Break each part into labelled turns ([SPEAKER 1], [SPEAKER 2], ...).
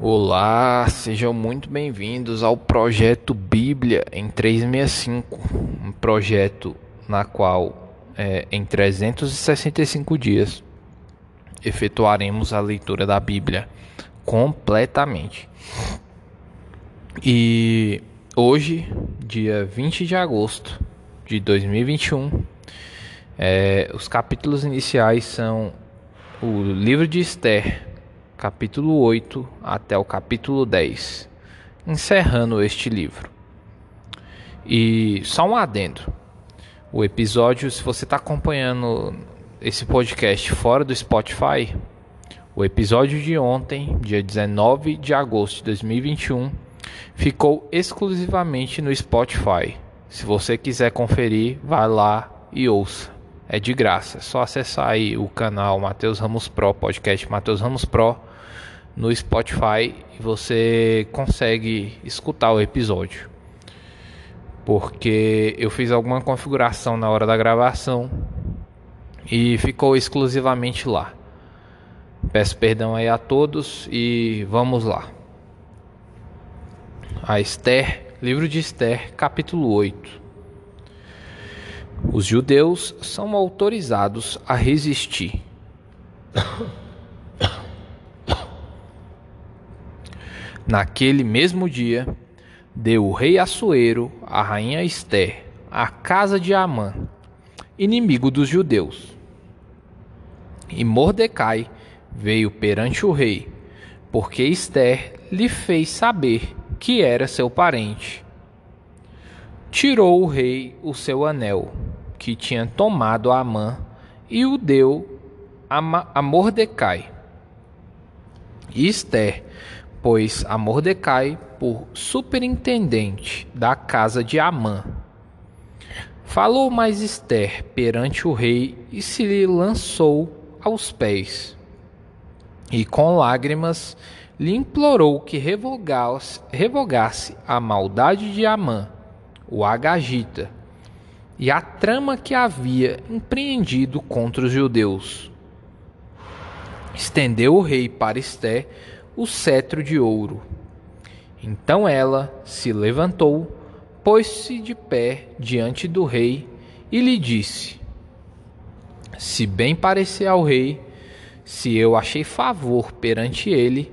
[SPEAKER 1] Olá, sejam muito bem-vindos ao projeto Bíblia em 365, um projeto na qual é, em 365 dias efetuaremos a leitura da Bíblia completamente. E hoje, dia 20 de agosto de 2021, é, os capítulos iniciais são o livro de Esther capítulo 8 até o capítulo 10, encerrando este livro. E só um adendo: o episódio, se você está acompanhando esse podcast fora do Spotify, o episódio de ontem, dia 19 de agosto de 2021, ficou exclusivamente no Spotify. Se você quiser conferir, vá lá e ouça. É de graça, é só acessar aí o canal Matheus Ramos Pro, podcast Matheus Ramos Pro no Spotify e você consegue escutar o episódio. Porque eu fiz alguma configuração na hora da gravação e ficou exclusivamente lá. Peço perdão aí a todos e vamos lá. A Esther, livro de Esther, capítulo 8. Os judeus são autorizados a resistir. Naquele mesmo dia, deu o rei Assuero, a rainha Esther, a casa de Amã, inimigo dos judeus. E Mordecai veio perante o rei, porque Esther lhe fez saber que era seu parente. Tirou o rei o seu anel, que tinha tomado a Amã, e o deu a Mordecai. E Esther pois a Mordecai por superintendente da casa de Amã. Falou mais Esther perante o rei e se lhe lançou aos pés. E com lágrimas lhe implorou que revogasse, revogasse a maldade de Amã, o Agagita, e a trama que havia empreendido contra os judeus. Estendeu o rei para Esther o cetro de ouro. Então ela se levantou, pôs-se de pé diante do rei e lhe disse: Se bem parecer ao rei, se eu achei favor perante ele,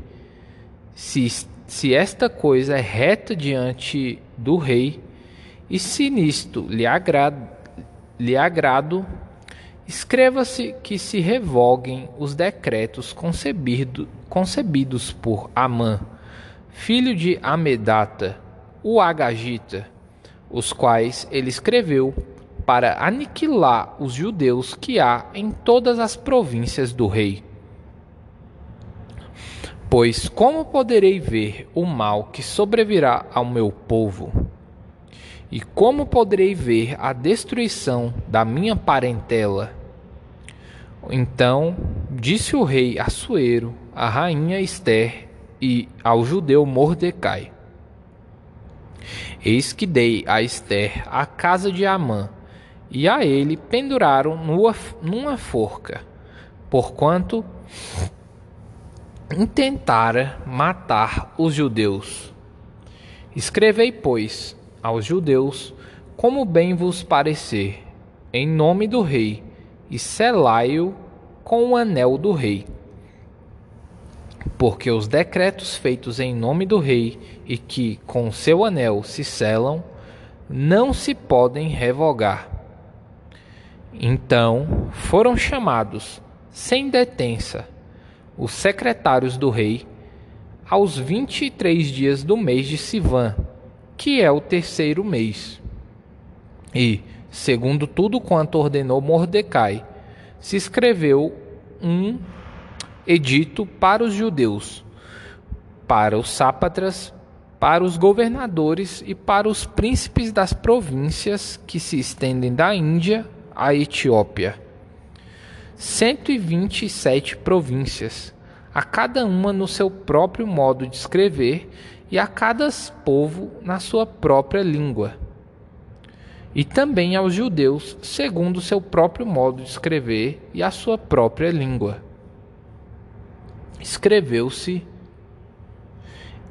[SPEAKER 1] se, se esta coisa é reta diante do rei, e se nisto lhe, agrad, lhe agrado, Escreva-se que se revoguem os decretos concebido, concebidos por Amã, filho de Amedata, o Agagita, os quais ele escreveu para aniquilar os judeus que há em todas as províncias do rei. Pois como poderei ver o mal que sobrevirá ao meu povo? E como poderei ver a destruição da minha parentela? Então disse o rei Assuero, a rainha Esther e ao judeu Mordecai: Eis que dei a Esther a casa de Amã, e a ele penduraram numa, numa forca, porquanto intentara matar os judeus. Escrevei, pois, aos judeus como bem vos parecer, em nome do rei, e selai-o com o anel do rei. Porque os decretos feitos em nome do rei e que com seu anel se selam, não se podem revogar. Então foram chamados, sem detença, os secretários do rei, aos vinte e três dias do mês de Sivan, que é o terceiro mês. E, segundo tudo quanto ordenou Mordecai, se escreveu um edito para os judeus, para os sápatras, para os governadores e para os príncipes das províncias que se estendem da Índia à Etiópia. 127 províncias, a cada uma no seu próprio modo de escrever e a cada povo na sua própria língua. E também aos judeus, segundo seu próprio modo de escrever e a sua própria língua. Escreveu-se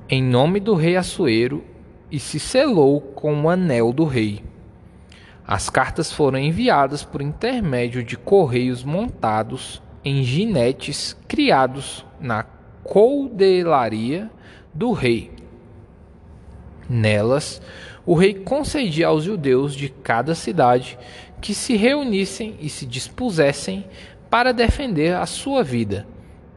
[SPEAKER 1] em nome do rei Assuero e se selou com o anel do rei. As cartas foram enviadas por intermédio de correios montados em ginetes criados na coldelaria do rei. Nelas, o rei concedia aos judeus de cada cidade que se reunissem e se dispusessem para defender a sua vida,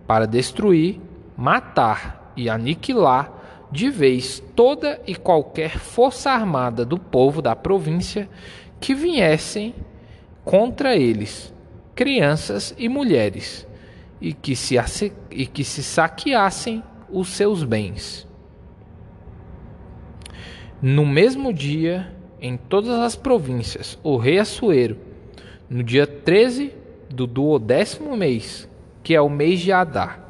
[SPEAKER 1] para destruir, matar e aniquilar de vez toda e qualquer força armada do povo da província que viessem contra eles, crianças e mulheres, e que se, e que se saqueassem os seus bens. No mesmo dia, em todas as províncias, o rei Assuero, no dia 13 do duodécimo mês, que é o mês de Adar,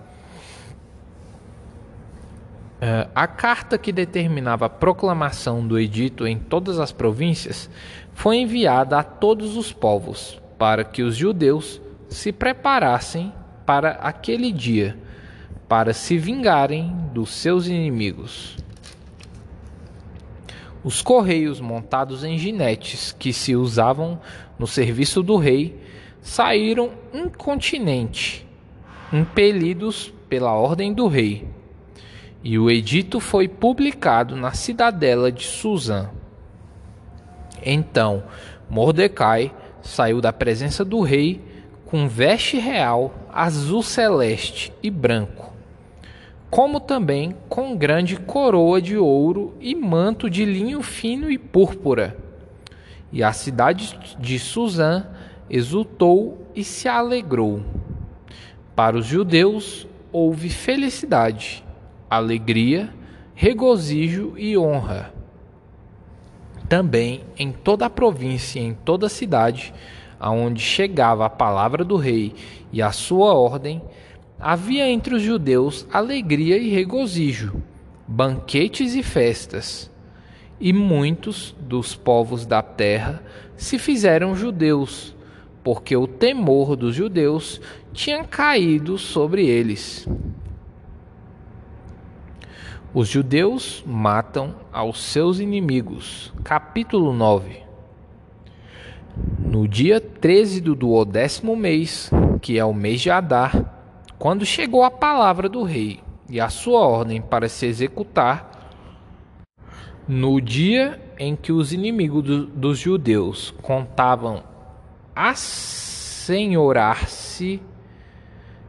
[SPEAKER 1] Uh, a carta que determinava a proclamação do edito em todas as províncias foi enviada a todos os povos, para que os judeus se preparassem para aquele dia, para se vingarem dos seus inimigos. Os correios montados em ginetes que se usavam no serviço do rei saíram incontinente, impelidos pela ordem do rei e o edito foi publicado na cidadela de Suzã. Então Mordecai saiu da presença do rei com veste real azul celeste e branco, como também com grande coroa de ouro e manto de linho fino e púrpura. E a cidade de Suzã exultou e se alegrou. Para os judeus houve felicidade alegria, regozijo e honra. Também em toda a província e em toda a cidade, aonde chegava a palavra do rei e a sua ordem, havia entre os judeus alegria e regozijo, banquetes e festas. E muitos dos povos da terra se fizeram judeus, porque o temor dos judeus tinha caído sobre eles. Os judeus matam aos seus inimigos. Capítulo 9. No dia 13 do duodécimo mês, que é o mês de Adar, quando chegou a palavra do rei e a sua ordem para se executar, no dia em que os inimigos do, dos judeus contavam assenhorar-se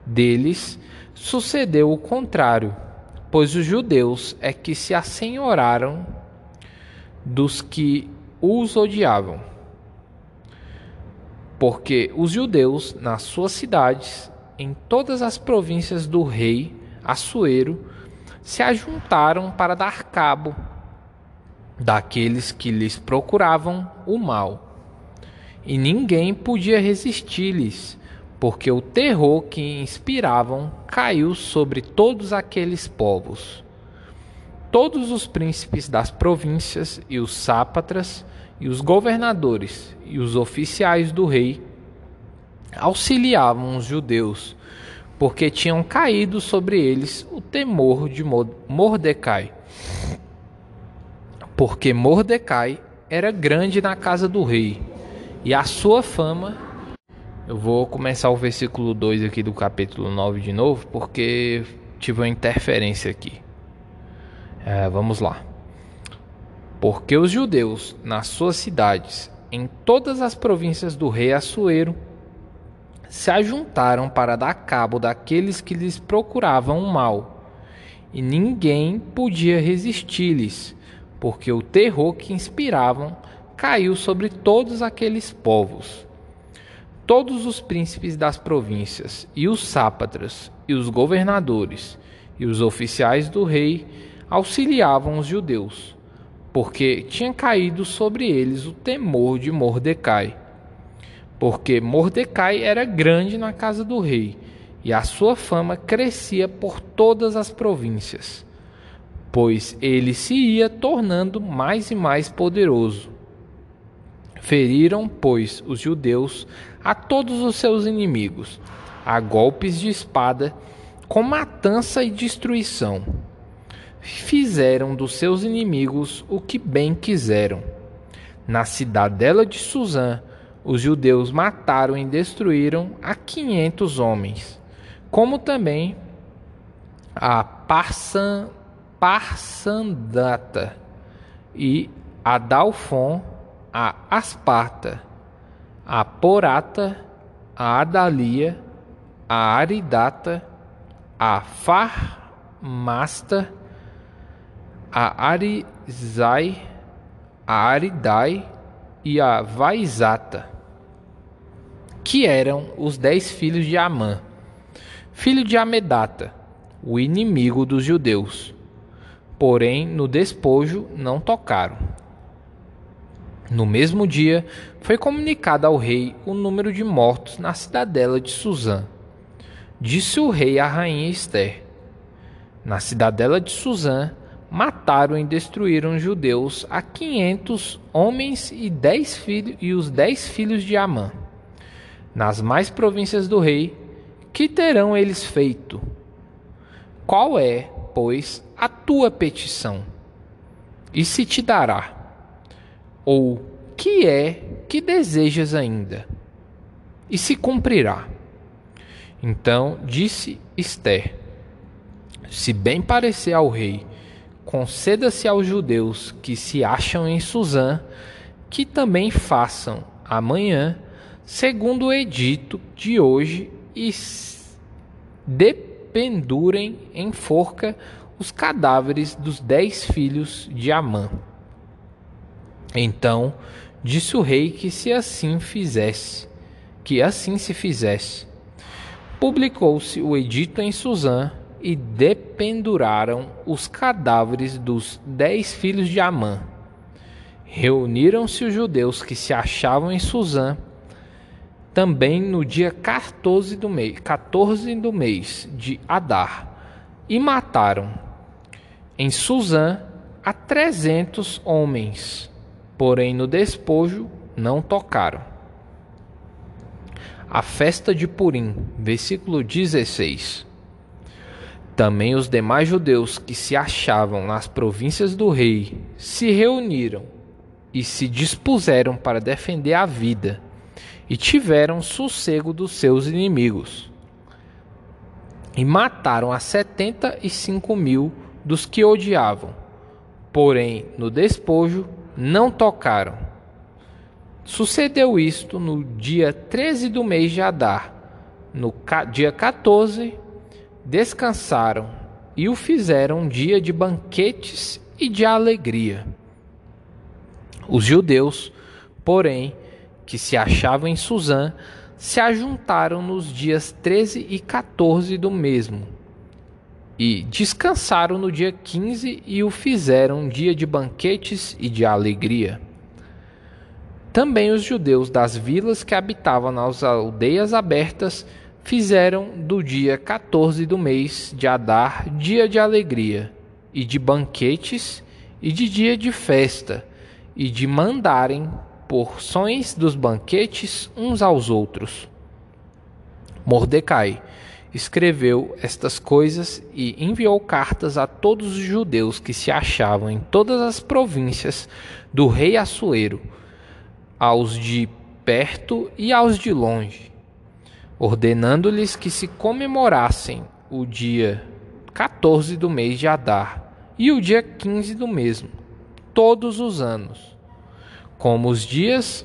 [SPEAKER 1] deles, sucedeu o contrário pois os judeus é que se assenhoraram dos que os odiavam. Porque os judeus, nas suas cidades, em todas as províncias do rei Assuero, se ajuntaram para dar cabo daqueles que lhes procuravam o mal. E ninguém podia resistir-lhes, porque o terror que inspiravam caiu sobre todos aqueles povos. Todos os príncipes das províncias e os sápatras e os governadores e os oficiais do rei auxiliavam os judeus, porque tinham caído sobre eles o temor de Mordecai. Porque Mordecai era grande na casa do rei, e a sua fama eu vou começar o versículo 2 aqui do capítulo 9 de novo, porque tive uma interferência aqui. É, vamos lá. Porque os judeus, nas suas cidades, em todas as províncias do rei Assuero, se ajuntaram para dar cabo daqueles que lhes procuravam o mal, e ninguém podia resistir-lhes, porque o terror que inspiravam caiu sobre todos aqueles povos todos os príncipes das províncias, e os sápatras, e os governadores, e os oficiais do rei auxiliavam os judeus, porque tinha caído sobre eles o temor de Mordecai. Porque Mordecai era grande na casa do rei, e a sua fama crescia por todas as províncias, pois ele se ia tornando mais e mais poderoso. Feriram, pois, os judeus a todos os seus inimigos, a golpes de espada, com matança e destruição. fizeram dos seus inimigos o que bem quiseram. Na cidadela de Suzã, os judeus mataram e destruíram a quinhentos homens, como também a Parsan, Parsandata e a Dalfon, a Asparta, a Porata, a Adalia, a Aridata, a Farmasta, a Arizai, a Aridai e a Vaizata, que eram os dez filhos de Amã, filho de Amedata, o inimigo dos judeus. Porém, no despojo não tocaram. No mesmo dia, foi comunicado ao rei o número de mortos na cidadela de Suzã. Disse o rei à rainha Esther: Na cidadela de Suzã, mataram e destruíram judeus a quinhentos homens e dez filhos e os dez filhos de Amã. Nas mais províncias do rei, que terão eles feito? Qual é, pois, a tua petição? E se te dará? Ou que é que desejas ainda? E se cumprirá? Então disse Esther: Se bem parecer ao rei, conceda-se aos judeus que se acham em Suzã que também façam amanhã, segundo o edito de hoje, e dependurem em forca os cadáveres dos dez filhos de Amã. Então disse o rei que se assim fizesse, que assim se fizesse. Publicou-se o edito em Suzã e dependuraram os cadáveres dos dez filhos de Amã. Reuniram-se os judeus que se achavam em Suzã também no dia 14 do mês, 14 do mês de Adar e mataram em Suzã a trezentos homens porém no despojo não tocaram. A festa de Purim, versículo 16. Também os demais judeus que se achavam nas províncias do rei se reuniram e se dispuseram para defender a vida e tiveram sossego dos seus inimigos. E mataram a setenta e cinco mil dos que odiavam, porém no despojo não tocaram. Sucedeu isto no dia 13 do mês de Adar. No dia 14, descansaram e o fizeram dia de banquetes e de alegria. Os judeus, porém, que se achavam em Suzã, se ajuntaram nos dias 13 e 14 do mesmo e descansaram no dia 15 e o fizeram dia de banquetes e de alegria. Também os judeus das vilas que habitavam nas aldeias abertas fizeram do dia 14 do mês de Adar dia de alegria, e de banquetes, e de dia de festa, e de mandarem porções dos banquetes uns aos outros. Mordecai escreveu estas coisas e enviou cartas a todos os judeus que se achavam em todas as províncias do rei Assuero, aos de perto e aos de longe, ordenando-lhes que se comemorassem o dia 14 do mês de Adar e o dia 15 do mesmo, todos os anos, como os dias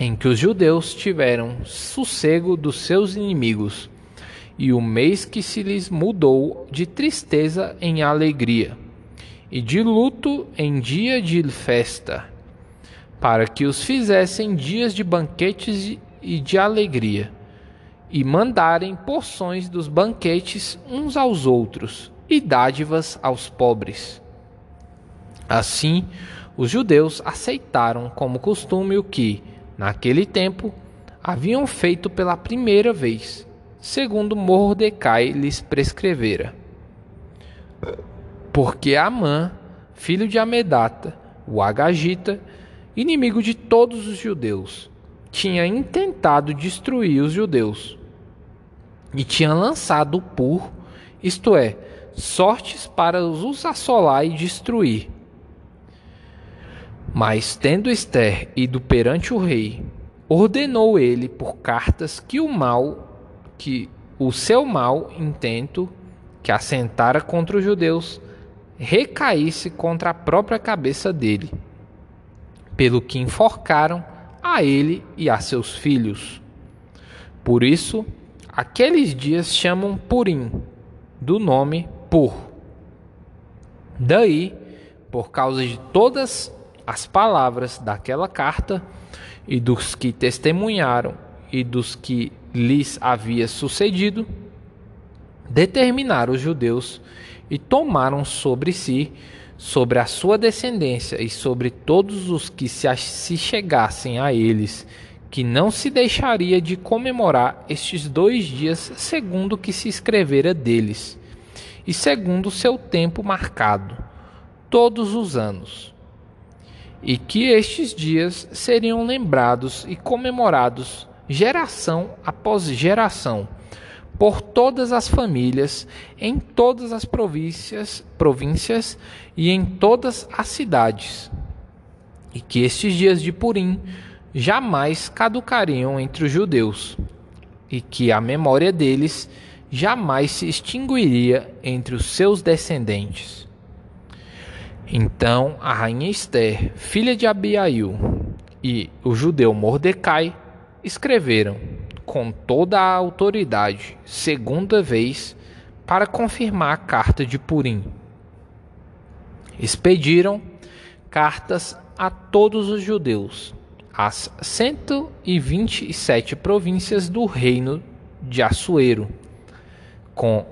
[SPEAKER 1] em que os judeus tiveram sossego dos seus inimigos e o mês que se lhes mudou de tristeza em alegria, e de luto em dia de festa, para que os fizessem dias de banquetes e de alegria, e mandarem porções dos banquetes uns aos outros, e dádivas aos pobres. Assim, os judeus aceitaram como costume o que, naquele tempo, haviam feito pela primeira vez segundo Mordecai lhes prescrevera. Porque Amã, filho de Amedata, o Agagita, inimigo de todos os judeus, tinha intentado destruir os judeus e tinha lançado pur, isto é, sortes para os assolar e destruir. Mas, tendo Esther ido perante o rei, ordenou ele por cartas que o mal, que o seu mal intento, que assentara contra os judeus, recaísse contra a própria cabeça dele, pelo que enforcaram a ele e a seus filhos. Por isso, aqueles dias chamam Purim, do nome Pur. Daí, por causa de todas as palavras daquela carta e dos que testemunharam e dos que lhes havia sucedido, determinaram os judeus e tomaram sobre si, sobre a sua descendência e sobre todos os que se chegassem a eles, que não se deixaria de comemorar estes dois dias segundo o que se escrevera deles, e segundo seu tempo marcado, todos os anos. E que estes dias seriam lembrados e comemorados geração após geração, por todas as famílias, em todas as províncias, províncias e em todas as cidades. E que estes dias de Purim jamais caducariam entre os judeus, e que a memória deles jamais se extinguiria entre os seus descendentes. Então a rainha Esther, filha de Abiail, e o judeu Mordecai escreveram com toda a autoridade, segunda vez, para confirmar a carta de Purim. Expediram cartas a todos os judeus, as 127 províncias do reino de Assuero, com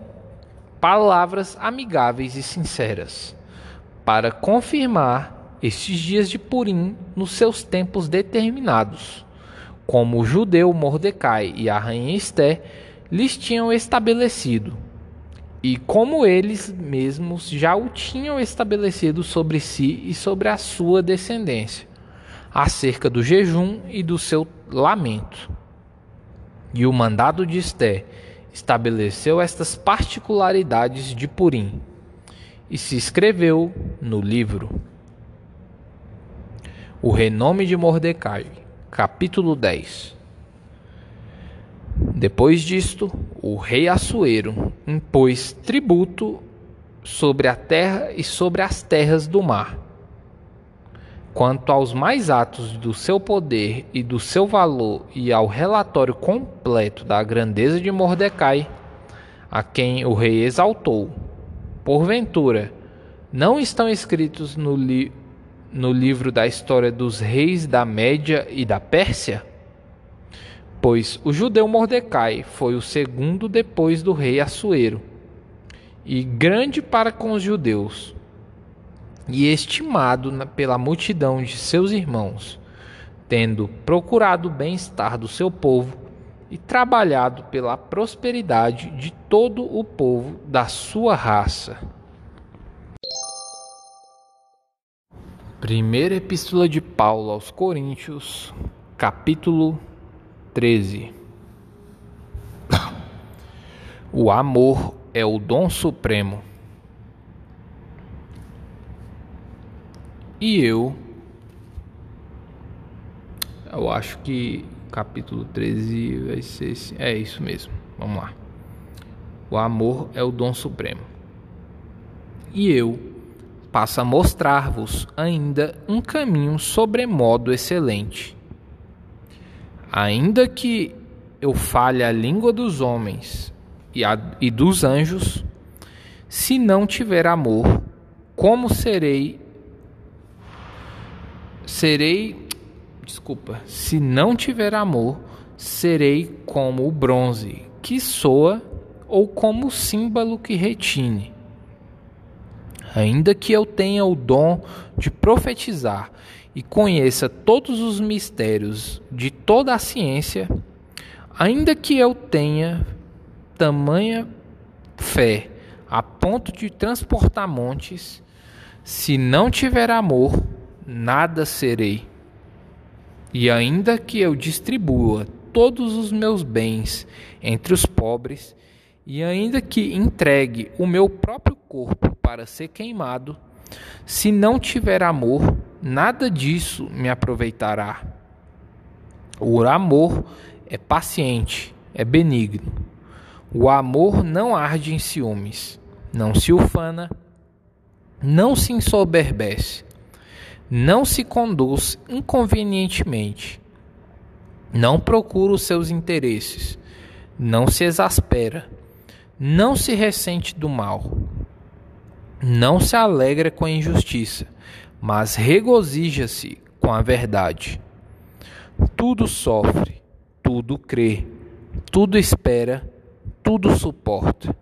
[SPEAKER 1] palavras amigáveis e sinceras, para confirmar estes dias de Purim nos seus tempos determinados, como o judeu Mordecai e a rainha Esté lhes tinham estabelecido, e como eles mesmos já o tinham estabelecido sobre si e sobre a sua descendência acerca do jejum e do seu lamento. E o mandado de Esté estabeleceu estas particularidades de Purim e se escreveu no livro. O renome de Mordecai, capítulo 10. Depois disto, o rei Assuero impôs tributo sobre a terra e sobre as terras do mar Quanto aos mais atos do seu poder e do seu valor, e ao relatório completo da grandeza de Mordecai, a quem o rei exaltou, porventura, não estão escritos no, li no livro da história dos reis da Média e da Pérsia? Pois o judeu Mordecai foi o segundo depois do rei Assuero, e grande para com os judeus e estimado pela multidão de seus irmãos, tendo procurado o bem-estar do seu povo e trabalhado pela prosperidade de todo o povo da sua raça. Primeira Epístola de Paulo aos Coríntios, capítulo 13. O amor é o dom supremo E eu. Eu acho que capítulo 13 vai ser. É isso mesmo. Vamos lá. O amor é o dom supremo. E eu passo a mostrar-vos ainda um caminho sobremodo excelente. Ainda que eu fale a língua dos homens e, a, e dos anjos, se não tiver amor, como serei serei, desculpa, se não tiver amor, serei como o bronze que soa ou como o símbolo que retine. Ainda que eu tenha o dom de profetizar e conheça todos os mistérios de toda a ciência, ainda que eu tenha tamanha fé a ponto de transportar montes, se não tiver amor, nada serei. E ainda que eu distribua todos os meus bens entre os pobres, e ainda que entregue o meu próprio corpo para ser queimado, se não tiver amor, nada disso me aproveitará. O amor é paciente, é benigno. O amor não arde em ciúmes, não se ufana, não se ensoberbece, não se conduz inconvenientemente, não procura os seus interesses, não se exaspera. Não se ressente do mal, não se alegra com a injustiça, mas regozija-se com a verdade. Tudo sofre, tudo crê, tudo espera, tudo suporta.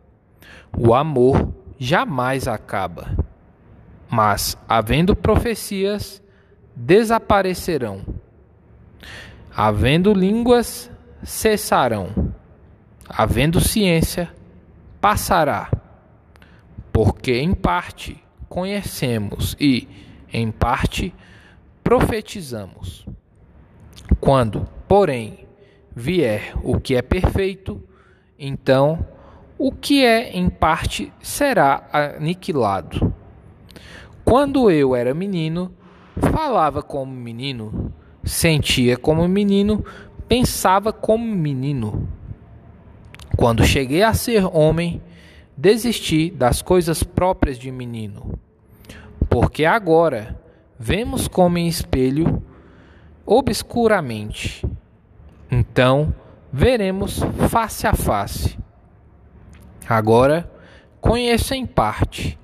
[SPEAKER 1] O amor jamais acaba, mas, havendo profecias, desaparecerão, havendo línguas, cessarão, havendo ciência, passará, porque em parte conhecemos e, em parte, profetizamos. Quando, porém, vier o que é perfeito, então o que é em parte será aniquilado. Quando eu era menino, falava como menino, sentia como menino, pensava como menino. Quando cheguei a ser homem, desisti das coisas próprias de menino. Porque agora vemos como em espelho, obscuramente. Então veremos face a face. Agora conheço em parte.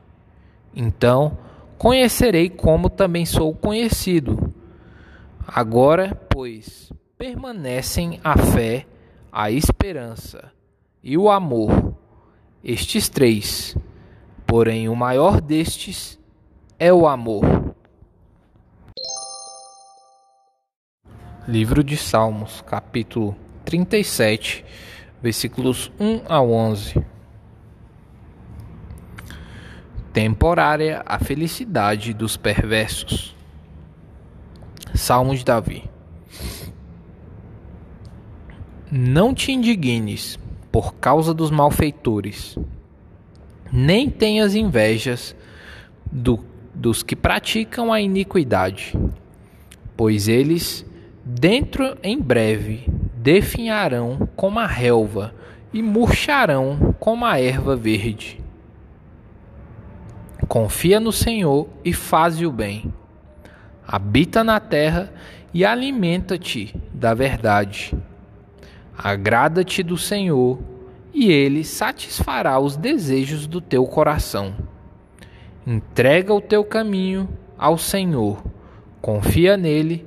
[SPEAKER 1] Então conhecerei como também sou conhecido. Agora, pois, permanecem a fé, a esperança e o amor, estes três. Porém, o maior destes é o amor. Livro de Salmos, capítulo 37, versículos 1 a 11. Temporária a felicidade dos perversos. Salmos de Davi. Não te indignes por causa dos malfeitores. Nem tenhas invejas do, dos que praticam a iniquidade, pois eles, dentro em breve, definharão como a relva e murcharão como a erva verde. Confia no Senhor e faze o bem. Habita na terra e alimenta-te da verdade. Agrada-te do Senhor, e ele satisfará os desejos do teu coração. Entrega o teu caminho ao Senhor, confia nele,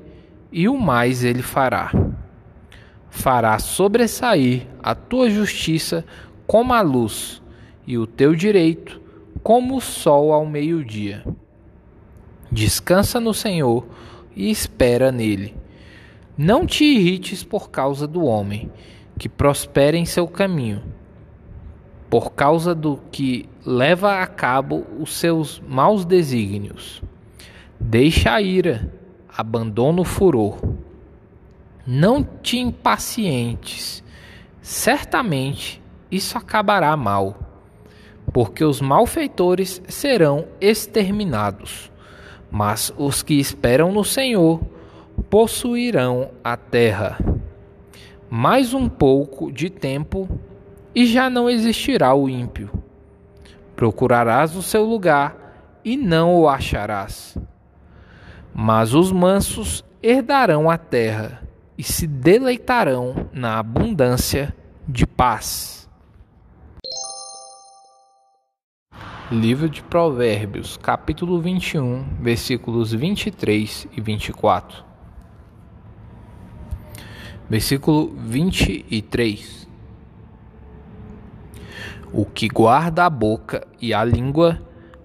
[SPEAKER 1] e o mais ele fará. Fará sobressair a tua justiça como a luz, e o teu direito como o sol ao meio-dia. Descansa no Senhor e espera nele. Não te irrites por causa do homem, que prospera em seu caminho, por causa do que leva a cabo os seus maus desígnios. Deixa a ira, abandona o furor. Não te impacientes, certamente isso acabará mal, porque os malfeitores serão exterminados, mas os que esperam no Senhor possuirão a terra. Mais um pouco de tempo e já não existirá o ímpio. Procurarás o seu lugar e não o acharás. Mas os mansos herdarão a terra e se deleitarão na abundância de paz. Livro de Provérbios, capítulo 21, versículos 23 e 24. Versículo 23. O que guarda a boca e a língua,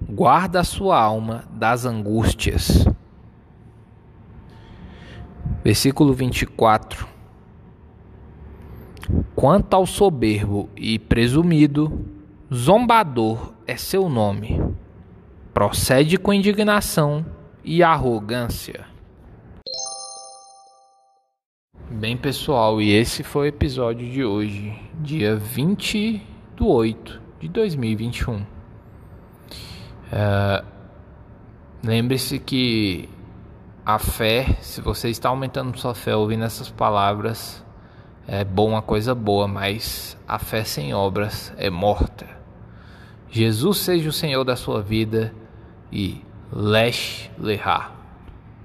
[SPEAKER 1] guarda a sua alma das angústias. Versículo 24. Quanto ao soberbo e presumido, zombador é seu nome. Procede com indignação e arrogância. Bem, pessoal, e esse foi o episódio de hoje, dia 20 do 8 de 2021. É, Lembre-se que a fé, se você está aumentando sua fé ouvindo essas palavras, é bom uma coisa boa, mas a fé sem obras é morta. Jesus seja o Senhor da sua vida e Lesh Lehar.